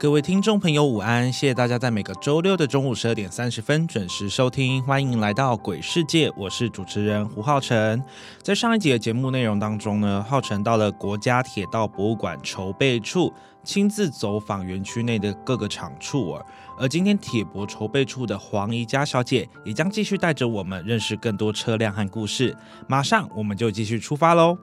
各位听众朋友，午安！谢谢大家在每个周六的中午十二点三十分准时收听，欢迎来到鬼世界，我是主持人胡浩辰。在上一集的节目内容当中呢，浩辰到了国家铁道博物馆筹备处，亲自走访园区内的各个场处儿。而今天铁博筹备处的黄怡佳小姐也将继续带着我们认识更多车辆和故事。马上我们就继续出发喽！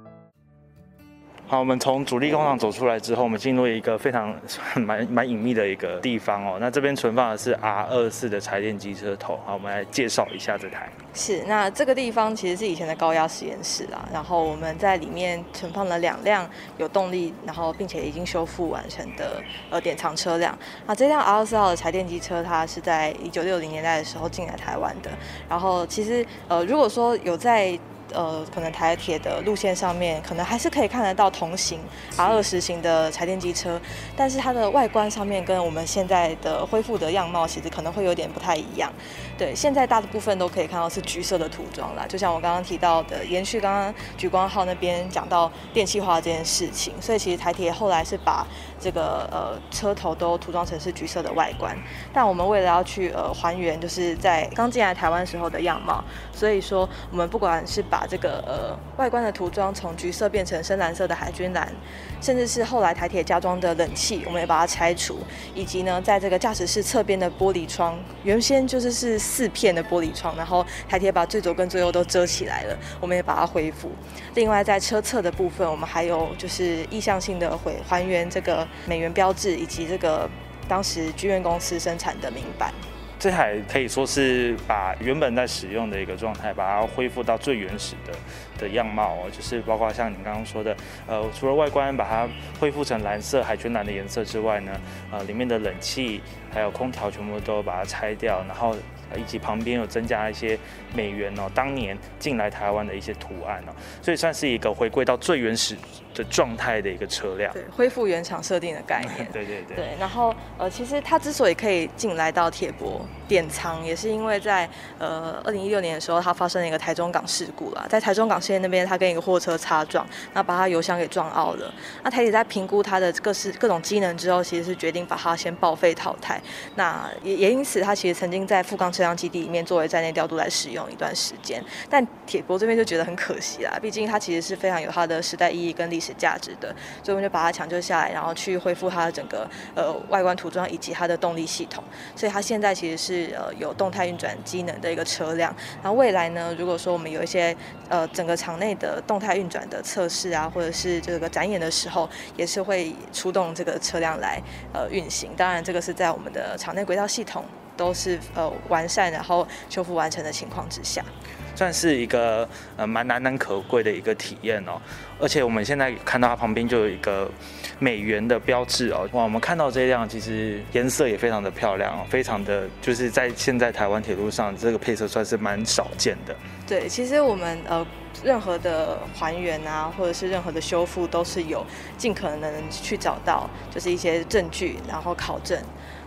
好，我们从主力工厂走出来之后，我们进入一个非常蛮蛮隐秘的一个地方哦。那这边存放的是 R 二四的柴电机车头。好，我们来介绍一下这台。是，那这个地方其实是以前的高压实验室啦。然后我们在里面存放了两辆有动力，然后并且已经修复完成的呃典藏车辆。那这辆 R 二四号的柴电机车，它是在一九六零年代的时候进来台湾的。然后其实呃，如果说有在呃，可能台铁的路线上面，可能还是可以看得到同型 R 二十型的柴电机车，但是它的外观上面跟我们现在的恢复的样貌，其实可能会有点不太一样。对，现在大部分都可以看到是橘色的涂装啦，就像我刚刚提到的，延续刚刚橘光号那边讲到电气化这件事情，所以其实台铁后来是把这个呃车头都涂装成是橘色的外观，但我们为了要去呃还原就是在刚进来台湾时候的样貌，所以说我们不管是把这个呃外观的涂装从橘色变成深蓝色的海军蓝，甚至是后来台铁加装的冷气，我们也把它拆除，以及呢在这个驾驶室侧边的玻璃窗，原先就是是。四片的玻璃窗，然后台铁把最左跟最右都遮起来了，我们也把它恢复。另外，在车侧的部分，我们还有就是意向性的回还原这个美元标志，以及这个当时剧院公司生产的名板。这台可以说是把原本在使用的一个状态，把它恢复到最原始的的样貌哦，就是包括像你刚刚说的，呃，除了外观把它恢复成蓝色海军蓝的颜色之外呢，呃，里面的冷气还有空调全部都把它拆掉，然后。以及旁边有增加一些美元哦，当年进来台湾的一些图案哦，所以算是一个回归到最原始的状态的一个车辆，对，恢复原厂设定的概念，对对对。对，然后呃，其实它之所以可以进来到铁博典藏，也是因为在呃二零一六年的时候，它发生了一个台中港事故啦，在台中港线那边，他跟一个货车擦撞，那把他油箱给撞凹了。那台铁在评估他的各式各种机能之后，其实是决定把它先报废淘汰。那也也因此，他其实曾经在富冈。车辆基地里面作为在内调度来使用一段时间，但铁博这边就觉得很可惜啦，毕竟它其实是非常有它的时代意义跟历史价值的，所以我们就把它抢救下来，然后去恢复它的整个呃外观涂装以及它的动力系统，所以它现在其实是呃有动态运转机能的一个车辆。然后未来呢，如果说我们有一些呃整个场内的动态运转的测试啊，或者是这个展演的时候，也是会出动这个车辆来呃运行。当然，这个是在我们的场内轨道系统。都是呃完善然后修复完成的情况之下，算是一个呃蛮难能可贵的一个体验哦。而且我们现在看到它旁边就有一个美元的标志哦。哇，我们看到这辆其实颜色也非常的漂亮哦，非常的就是在现在台湾铁路上这个配色算是蛮少见的。对，其实我们呃任何的还原啊，或者是任何的修复，都是有尽可能去找到就是一些证据，然后考证。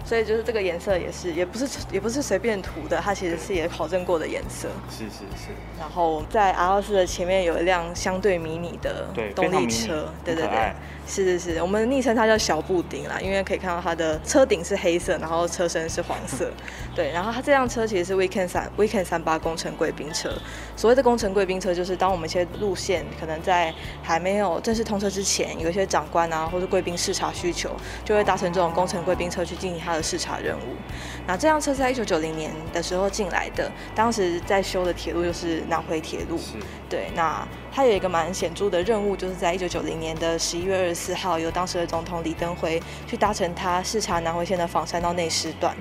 所以就是这个颜色也是，也不是也不是随便涂的，它其实是也考证过的颜色。是是是。然后在 R 二四的前面有一辆相对迷你的动力车，对对对。是是是，我们昵称它叫小布丁啦，因为可以看到它的车顶是黑色，然后车身是黄色。对，然后它这辆车其实是 Weekend 三 Weekend 三八工程贵宾车。所谓的工程贵宾车，就是当我们一些路线可能在还没有正式通车之前，有一些长官啊或者贵宾视察需求，就会搭乘这种工程贵宾车去进行它的视察任务。那这辆车在一九九零年的时候进来的，当时在修的铁路就是南回铁路。对，那。他有一个蛮显著的任务，就是在一九九零年的十一月二十四号，由当时的总统李登辉去搭乘他视察南回线的仿山到内时段。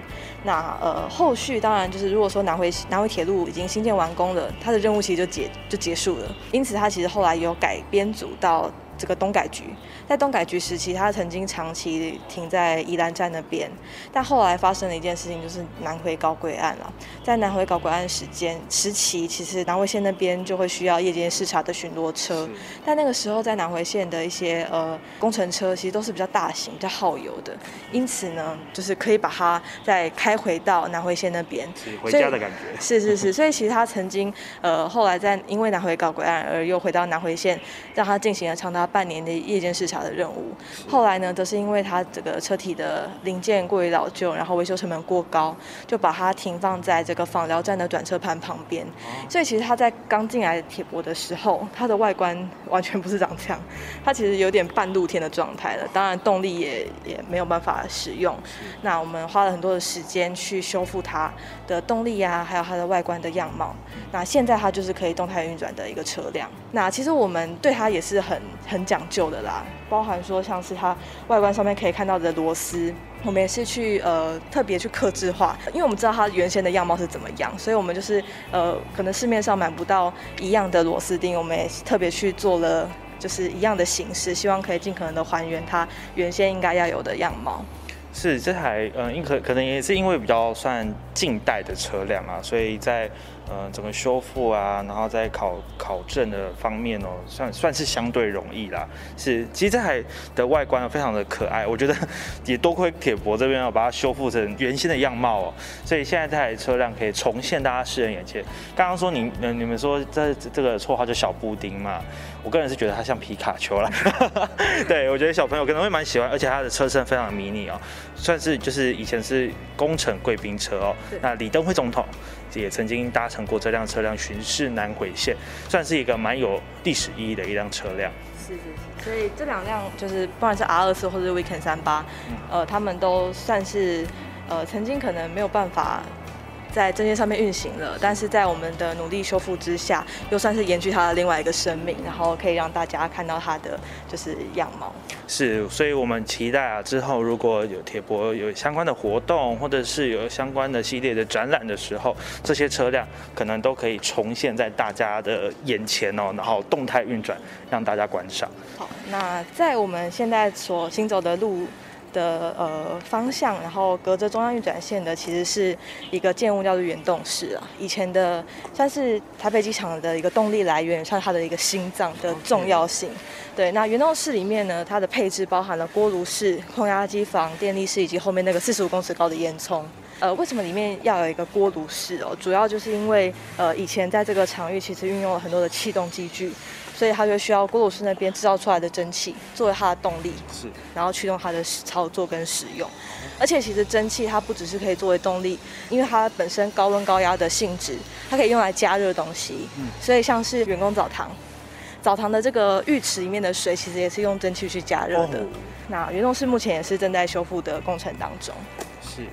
那呃，后续当然就是如果说南回南回铁路已经新建完工了，他的任务其实就结就结束了。因此，他其实后来有改编组到这个东改局，在东改局时期，他曾经长期停在宜兰站那边，但后来发生了一件事情，就是南回高轨案了。在南回高轨案时间时期，其实南回线那边就会需要夜间视察的巡逻车，但那个时候在南回线的一些呃工程车其实都是比较大型、比较耗油的，因此呢，就是可以把它再开回到南回线那边，回家的感觉。是是是，所以其实他曾经呃后来在因为南回高轨案而又回到南回线，让他进行了长达半年的夜间视察的任务。后来呢，则是因为它这个车体的零件过于老旧，然后维修成本过高，就把它停放在这个访寮站的转车盘旁边。所以其实它在刚进来铁博的时候，它的外观完全不是长这样，它其实有点半露天的状态了。当然动力也也没有办法使用。那我们花了很多的时间去修复它的动力啊，还有它的外观的样貌。那现在它就是可以动态运转的一个车辆。那其实我们对它也是很很讲究的啦，包含说像是它外观上面可以看到的螺丝，我们也是去呃特别去刻制化，因为我们知道它原先的样貌是怎么样，所以我们就是呃可能市面上买不到一样的螺丝钉，我们也特别去做了就是一样的形式，希望可以尽可能的还原它原先应该要有的样貌。是这台嗯，因可可能也是因为比较算近代的车辆啊，所以在。嗯，整个修复啊，然后在考考证的方面哦，算算是相对容易啦。是，其实这台的外观非常的可爱，我觉得 也多亏铁博这边要把它修复成原先的样貌哦，所以现在这台车辆可以重现大家世人眼前。刚刚说你，你们说这这个绰号叫小布丁嘛？我个人是觉得它像皮卡丘啦。对，我觉得小朋友可能会蛮喜欢，而且它的车身非常迷你哦，算是就是以前是工程贵宾车哦。那李登辉总统。也曾经搭乘过这辆车辆巡视南回线，算是一个蛮有历史意义的一辆车辆。是是是，所以这两辆就是不管是 R 二四或者是 Weekend 三八，呃，他们都算是呃曾经可能没有办法。在证件上面运行了，但是在我们的努力修复之下，又算是延续它的另外一个生命，然后可以让大家看到它的就是样貌。是，所以我们期待啊，之后如果有铁博有相关的活动，或者是有相关的系列的展览的时候，这些车辆可能都可以重现在大家的眼前哦，然后动态运转，让大家观赏。好，那在我们现在所行走的路。的呃方向，然后隔着中央运转线的其实是一个建物叫做原动室啊，以前的算是台北机场的一个动力来源，像它的一个心脏的重要性。对，那原动室里面呢，它的配置包含了锅炉室、空压机房、电力室以及后面那个四十五公尺高的烟囱。呃，为什么里面要有一个锅炉室哦？主要就是因为呃以前在这个场域其实运用了很多的气动机具。所以它就需要锅炉室那边制造出来的蒸汽作为它的动力，是，然后驱动它的操作跟使用。而且其实蒸汽它不只是可以作为动力，因为它本身高温高压的性质，它可以用来加热东西。嗯，所以像是员工澡堂，澡堂的这个浴池里面的水其实也是用蒸汽去加热的。那原动室目前也是正在修复的工程当中。是。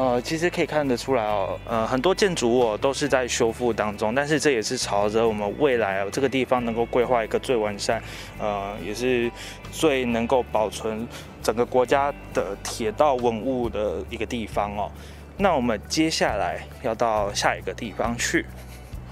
呃，其实可以看得出来哦，呃，很多建筑物都是在修复当中，但是这也是朝着我们未来这个地方能够规划一个最完善，呃，也是最能够保存整个国家的铁道文物的一个地方哦。那我们接下来要到下一个地方去。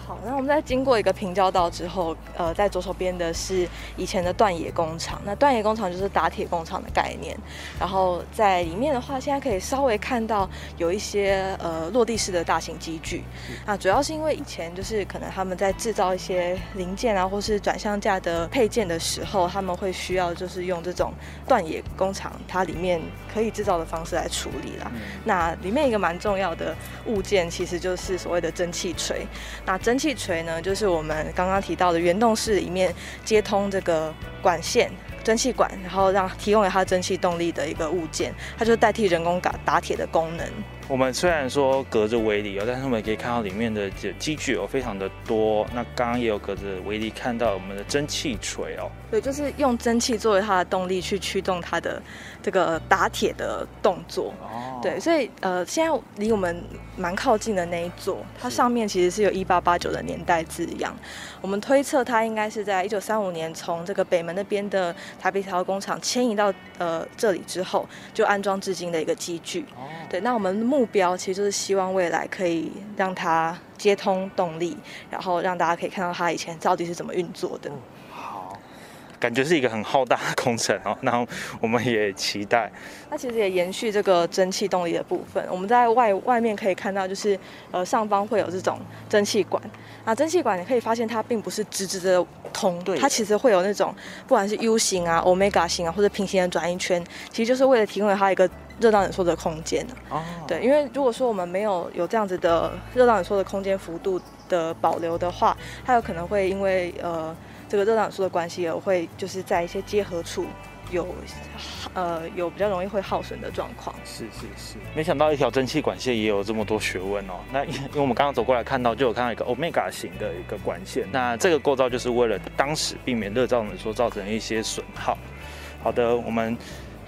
好，那我们在经过一个平交道之后，呃，在左手边的是以前的断野工厂。那断野工厂就是打铁工厂的概念。然后在里面的话，现在可以稍微看到有一些呃落地式的大型机具。啊，主要是因为以前就是可能他们在制造一些零件啊，或是转向架的配件的时候，他们会需要就是用这种断野工厂它里面可以制造的方式来处理啦。那里面一个蛮重要的物件，其实就是所谓的蒸汽锤。那蒸气锤呢，就是我们刚刚提到的原动式里面接通这个管线、蒸汽管，然后让提供给它蒸汽动力的一个物件，它就代替人工打打铁的功能。我们虽然说隔着围篱哦，但是我们可以看到里面的机具有非常的多。那刚刚也有隔着围篱看到我们的蒸汽锤哦。对，就是用蒸汽作为它的动力去驱动它的这个打铁的动作。哦。对，所以呃，现在离我们蛮靠近的那一座，它上面其实是有一八八九的年代字样。我们推测它应该是在一九三五年从这个北门那边的台北条工厂迁移到呃这里之后，就安装至今的一个机具。哦。对，那我们目目标其实就是希望未来可以让它接通动力，然后让大家可以看到它以前到底是怎么运作的。感觉是一个很浩大的工程哦。然后我们也期待。那其实也延续这个蒸汽动力的部分，我们在外外面可以看到，就是呃上方会有这种蒸汽管。那蒸汽管你可以发现它并不是直直的通，它其实会有那种不管是 U 型啊、Omega 型啊或者平行的转一圈，其实就是为了提供它一个热胀冷缩的空间哦。对，因为如果说我们没有有这样子的热胀冷缩的空间幅度的保留的话，它有可能会因为呃这个热胀冷缩的关系也会就是在一些结合处。有，呃，有比较容易会耗损的状况。是是是，没想到一条蒸汽管线也有这么多学问哦。那因为我们刚刚走过来看到，就有看到一个欧米伽型的一个管线。那这个构造就是为了当时避免热胀冷缩造成一些损耗。好的，我们。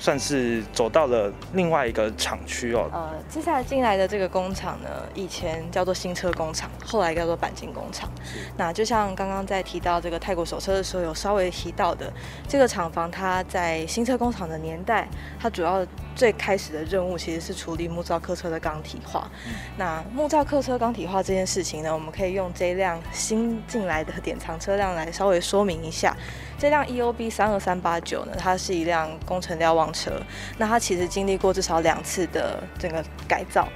算是走到了另外一个厂区哦。呃，接下来进来的这个工厂呢，以前叫做新车工厂，后来叫做钣金工厂。那就像刚刚在提到这个泰国手车的时候，有稍微提到的，这个厂房它在新车工厂的年代，它主要最开始的任务其实是处理木造客车的钢体化。那木造客车钢体化这件事情呢，我们可以用这辆新进来的典藏车辆来稍微说明一下。这辆 E O B 三二三八九呢，它是一辆工程瞭望车。那它其实经历过至少两次的整个改造，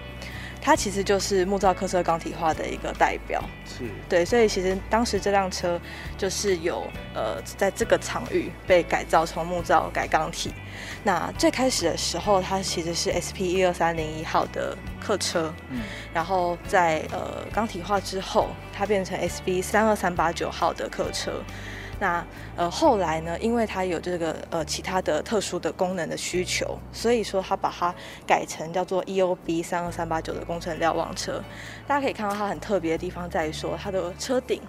它其实就是木造客车钢体化的一个代表。是对，所以其实当时这辆车就是有呃在这个场域被改造从木造改钢体。那最开始的时候，它其实是 S P 一二三零一号的客车，嗯，然后在呃钢体化之后，它变成 S B 三二三八九号的客车。那呃后来呢，因为它有这个呃其他的特殊的功能的需求，所以说它把它改成叫做 E O B 三二三八九的工程瞭望车。大家可以看到它很特别的地方在于说，它的车顶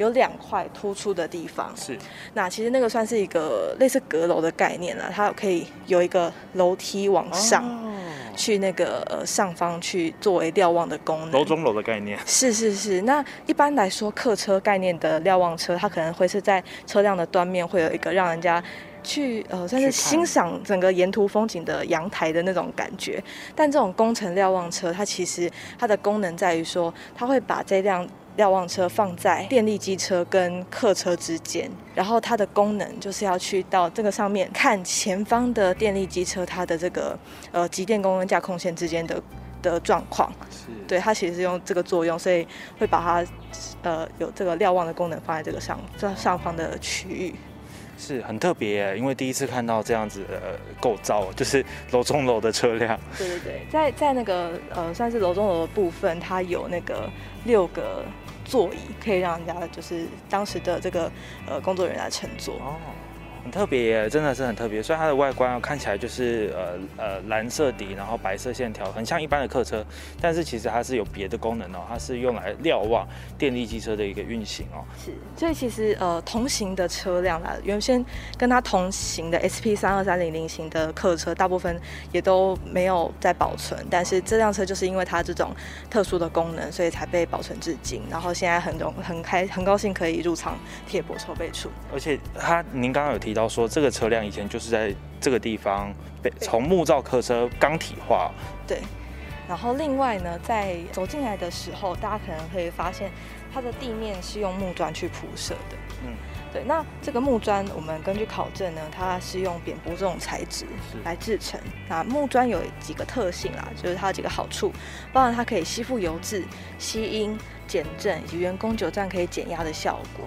有两块突出的地方。是。那其实那个算是一个类似阁楼的概念了，它可以有一个楼梯往上。去那个呃上方去作为瞭望的功能，楼中楼的概念是是是。那一般来说，客车概念的瞭望车，它可能会是在车辆的端面会有一个让人家去呃算是欣赏整个沿途风景的阳台的那种感觉。但这种工程瞭望车，它其实它的功能在于说，它会把这辆。瞭望车放在电力机车跟客车之间，然后它的功能就是要去到这个上面看前方的电力机车它的这个呃集电功跟架空线之间的的状况。是，对，它其实是用这个作用，所以会把它呃有这个瞭望的功能放在这个上上上方的区域。是很特别，因为第一次看到这样子的构造，就是楼中楼的车辆。对对对，在在那个呃算是楼中楼的部分，它有那个六个。座椅可以让人家就是当时的这个呃工作人员来乘坐。很特别，真的是很特别。虽然它的外观看起来就是呃呃蓝色底，然后白色线条，很像一般的客车。但是其实它是有别的功能哦，它是用来瞭望电力机车的一个运行哦。是，所以其实呃同行的车辆啦，原先跟它同行的 SP 三二三零零型的客车，大部分也都没有在保存。但是这辆车就是因为它这种特殊的功能，所以才被保存至今。然后现在很荣很开很高兴可以入场贴博筹备处。而且它您刚刚有提。提到说，这个车辆以前就是在这个地方被从木造客车钢体化。对，然后另外呢，在走进来的时候，大家可能可以发现，它的地面是用木砖去铺设的。嗯，对。那这个木砖，我们根据考证呢，它是用扁柏这种材质来制成。那木砖有几个特性啦，就是它有几个好处，包含它可以吸附油渍、吸音、减震，以及员工久站可以减压的效果。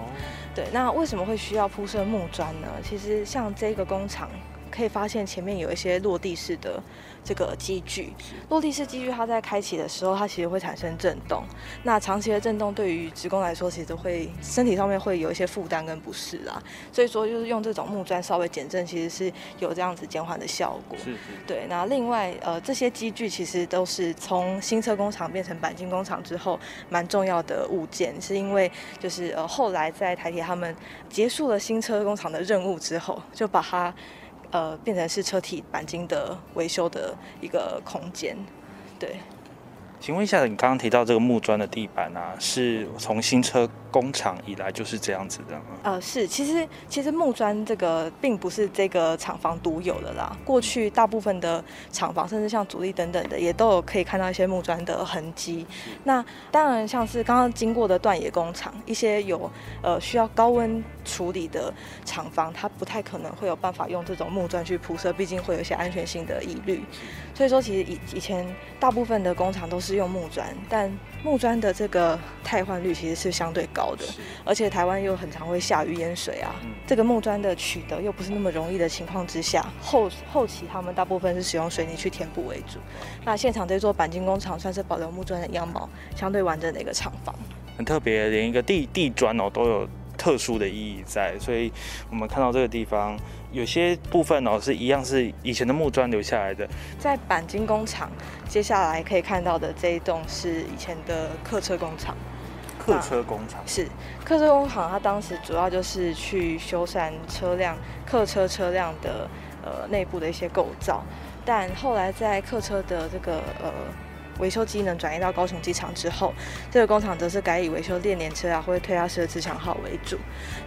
对，那为什么会需要铺设木砖呢？其实像这个工厂，可以发现前面有一些落地式的。这个机具，落地式机具，它在开启的时候，它其实会产生震动。那长期的震动对于职工来说，其实会身体上面会有一些负担跟不适啊。所以说，就是用这种木砖稍微减震，其实是有这样子减缓的效果。是是。对，那另外，呃，这些机具其实都是从新车工厂变成钣金工厂之后，蛮重要的物件，是因为就是呃后来在台铁他们结束了新车工厂的任务之后，就把它。呃，变成是车体钣金的维修的一个空间，对。请问一下，你刚刚提到这个木砖的地板啊，是从新车工厂以来就是这样子的吗？呃，是，其实其实木砖这个并不是这个厂房独有的啦。过去大部分的厂房，甚至像主力等等的，也都有可以看到一些木砖的痕迹。那当然，像是刚刚经过的断野工厂，一些有呃需要高温处理的厂房，它不太可能会有办法用这种木砖去铺设，毕竟会有一些安全性的疑虑。所以说，其实以以前大部分的工厂都是用木砖，但木砖的这个汰换率其实是相对高的，而且台湾又很常会下雨淹水啊，这个木砖的取得又不是那么容易的情况之下，后后期他们大部分是使用水泥去填补为主。那现场这座钣金工厂算是保留木砖的样貌相对完整的一个厂房，很特别，连一个地地砖哦都有特殊的意义在，所以我们看到这个地方。有些部分哦是一样是以前的木砖留下来的，在钣金工厂，接下来可以看到的这一栋是以前的客车工厂。客车工厂是客车工厂，它当时主要就是去修缮车辆、客车车辆的呃内部的一些构造，但后来在客车的这个呃。维修机能转移到高雄机场之后，这个工厂则是改以维修炼年车啊或者推拉式的自强号为主。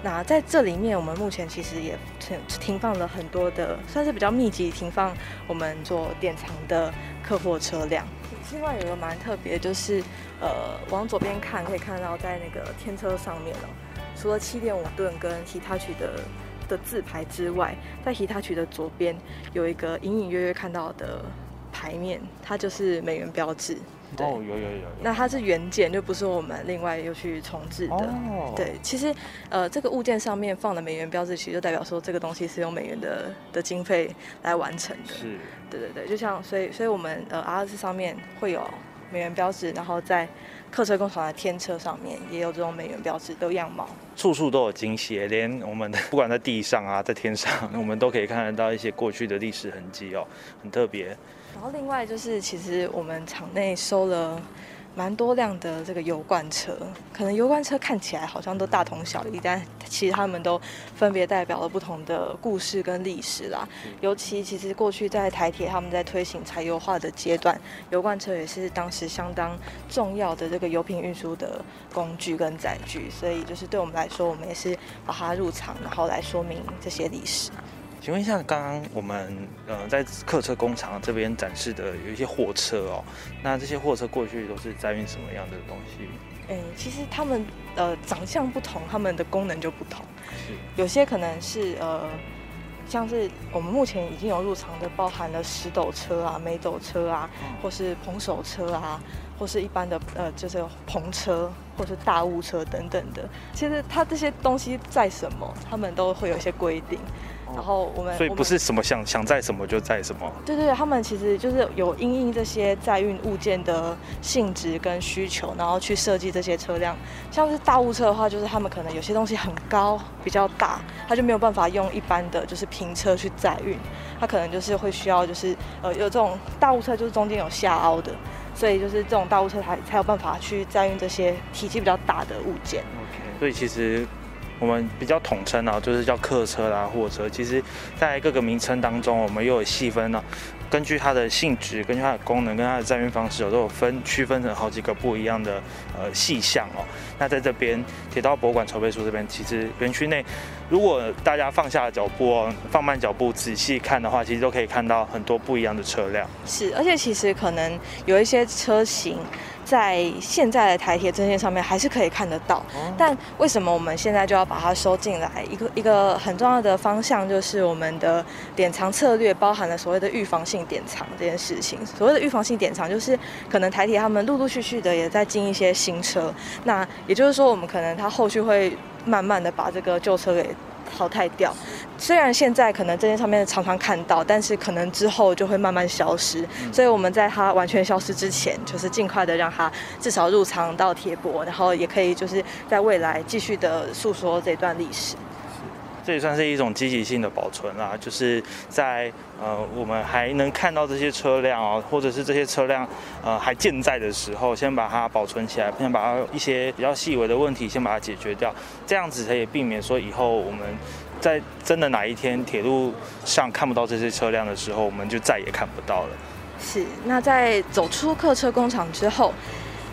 那在这里面，我们目前其实也停停放了很多的，算是比较密集停放我们做典藏的客货车辆。另外有个蛮特别，就是呃往左边看可以看到，在那个天车上面哦，除了七点五吨跟 Hitachi 的的字牌之外，在 Hitachi 的左边有一个隐隐约约看到的。牌面，它就是美元标志。哦，有有有。那它是原件，就不是我们另外又去重置的。哦。对，其实呃，这个物件上面放的美元标志，其实就代表说这个东西是用美元的的经费来完成的。是。对对对，就像所以所以我们呃 R 四上面会有美元标志，然后在客车工厂的天车上面也有这种美元标志的样貌。处处都有惊喜，连我们的 不管在地上啊，在天上，我们都可以看得到一些过去的历史痕迹哦，很特别。然后另外就是，其实我们场内收了蛮多辆的这个油罐车，可能油罐车看起来好像都大同小异，但其实他们都分别代表了不同的故事跟历史啦。尤其其实过去在台铁他们在推行柴油化的阶段，油罐车也是当时相当重要的这个油品运输的工具跟载具，所以就是对我们来说，我们也是把它入场，然后来说明这些历史。请问一下，刚刚我们呃在客车工厂这边展示的有一些货车哦，那这些货车过去都是载运什么样的东西？哎，其实他们呃长相不同，他们的功能就不同。是，有些可能是呃，像是我们目前已经有入场的，包含了石斗车啊、煤斗车啊，或是蓬手车啊，或是一般的呃就是篷车，或是大物车等等的。其实它这些东西载什么，他们都会有一些规定。然后我们所以不是什么想想载什么就载什么。对对对，他们其实就是有因应这些载运物件的性质跟需求，然后去设计这些车辆。像是大物车的话，就是他们可能有些东西很高、比较大，他就没有办法用一般的就是平车去载运，他可能就是会需要就是呃有这种大物车，就是中间有下凹的，所以就是这种大物车才才有办法去载运这些体积比较大的物件。OK，所以其实。我们比较统称啊，就是叫客车啦、货车。其实，在各个名称当中，我们又有细分呢。根据它的性质、根据它的功能、跟它的载运方式，有都有分区分成好几个不一样的呃细项哦。那在这边铁道博物馆筹备处这边，其实园区内，如果大家放下脚步哦，放慢脚步仔细看的话，其实都可以看到很多不一样的车辆。是，而且其实可能有一些车型。在现在的台铁证件上面还是可以看得到，但为什么我们现在就要把它收进来？一个一个很重要的方向就是我们的典藏策略包含了所谓的预防性典藏这件事情。所谓的预防性典藏，就是可能台铁他们陆陆续续的也在进一些新车，那也就是说，我们可能它后续会慢慢的把这个旧车给。淘汰掉，虽然现在可能这件上面常常看到，但是可能之后就会慢慢消失。所以我们在它完全消失之前，就是尽快的让它至少入藏到铁博，然后也可以就是在未来继续的诉说这段历史。这也算是一种积极性的保存啦，就是在呃我们还能看到这些车辆哦，或者是这些车辆呃还健在的时候，先把它保存起来，先把它一些比较细微的问题先把它解决掉，这样子可以避免说以后我们在真的哪一天铁路上看不到这些车辆的时候，我们就再也看不到了。是，那在走出客车工厂之后。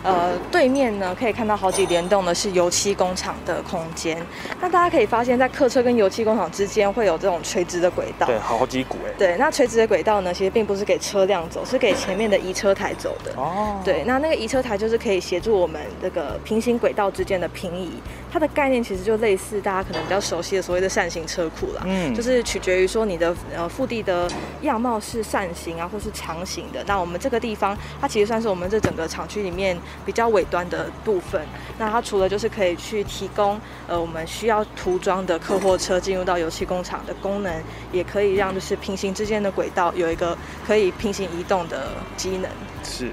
呃，对面呢可以看到好几联动的是油漆工厂的空间。那大家可以发现，在客车跟油漆工厂之间会有这种垂直的轨道。对，好几股哎。对，那垂直的轨道呢，其实并不是给车辆走，是给前面的移车台走的。哦。对，那那个移车台就是可以协助我们这个平行轨道之间的平移。它的概念其实就类似大家可能比较熟悉的所谓的扇形车库啦。嗯。就是取决于说你的呃腹地的样貌是扇形啊，或是长形的。那我们这个地方，它其实算是我们这整个厂区里面比较尾端的部分。那它除了就是可以去提供呃我们需要涂装的客货车进入到油漆工厂的功能，也可以让就是平行之间的轨道有一个可以平行移动的机能。是。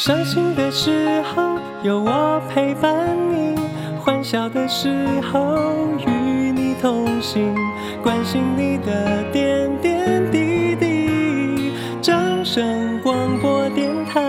伤心的时候有我陪伴你，欢笑的时候与你同行，关心你的点点滴滴。掌声广播电台。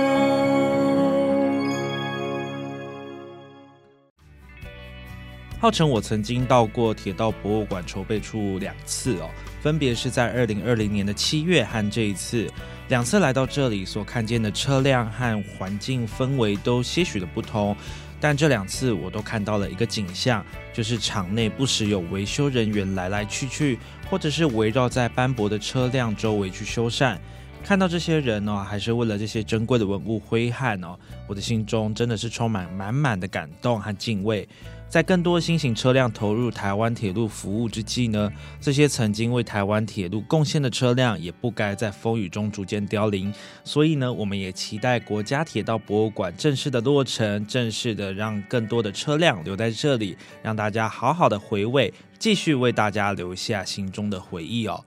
浩辰，我曾经到过铁道博物馆筹备处两次哦，分别是在二零二零年的七月和这一次。两次来到这里所看见的车辆和环境氛围都些许的不同，但这两次我都看到了一个景象，就是场内不时有维修人员来来去去，或者是围绕在斑驳的车辆周围去修缮。看到这些人呢，还是为了这些珍贵的文物挥汗哦，我的心中真的是充满满满的感动和敬畏。在更多新型车辆投入台湾铁路服务之际呢，这些曾经为台湾铁路贡献的车辆也不该在风雨中逐渐凋零。所以呢，我们也期待国家铁道博物馆正式的落成，正式的让更多的车辆留在这里，让大家好好的回味，继续为大家留下心中的回忆哦。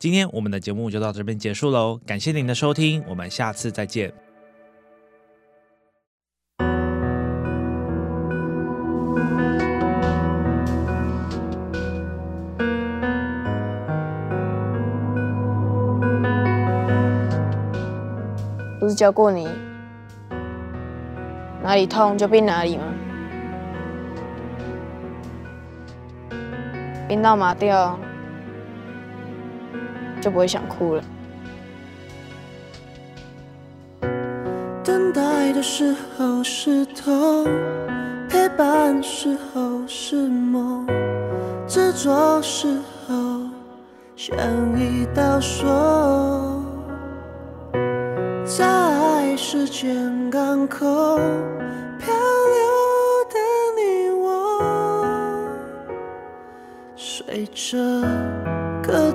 今天我们的节目就到这边结束喽，感谢您的收听，我们下次再见。不是教过你，哪里痛就冰哪里吗？冰到麻掉，就不会想哭了。等待的时候是痛，陪伴时候是梦，执着时候像一道锁。在时间港口漂流的你我，随着歌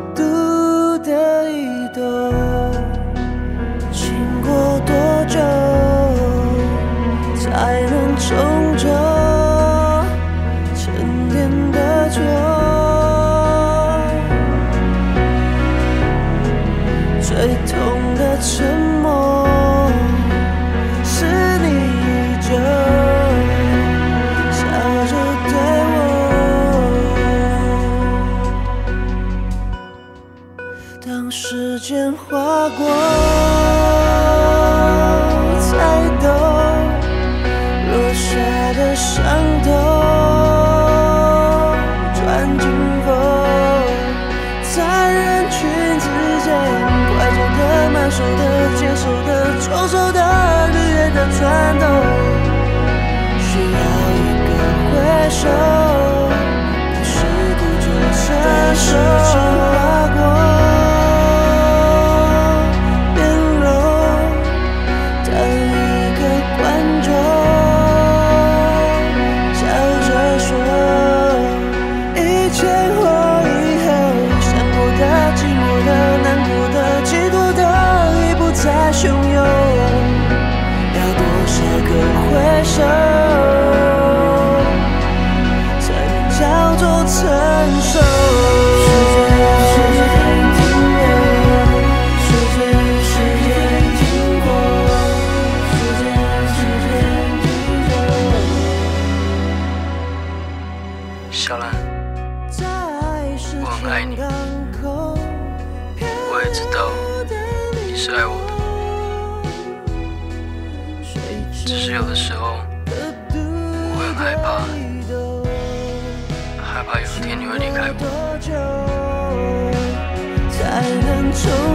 只是有的时候，我会害怕，害怕有一天你会离开我。才能重。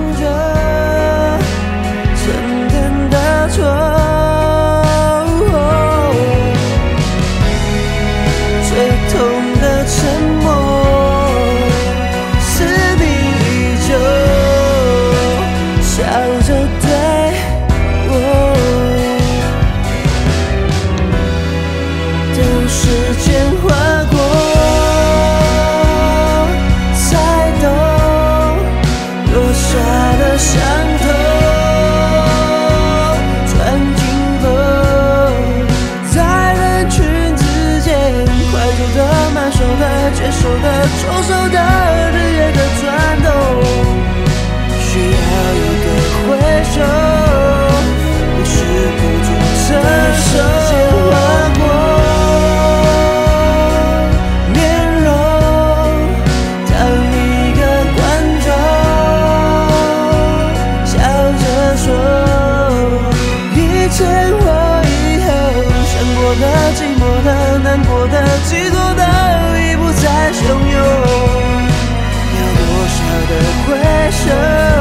接受了，接受了，承受的日夜的转动，需要一个挥手，数不尽的。show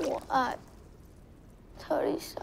我爱特丽莎。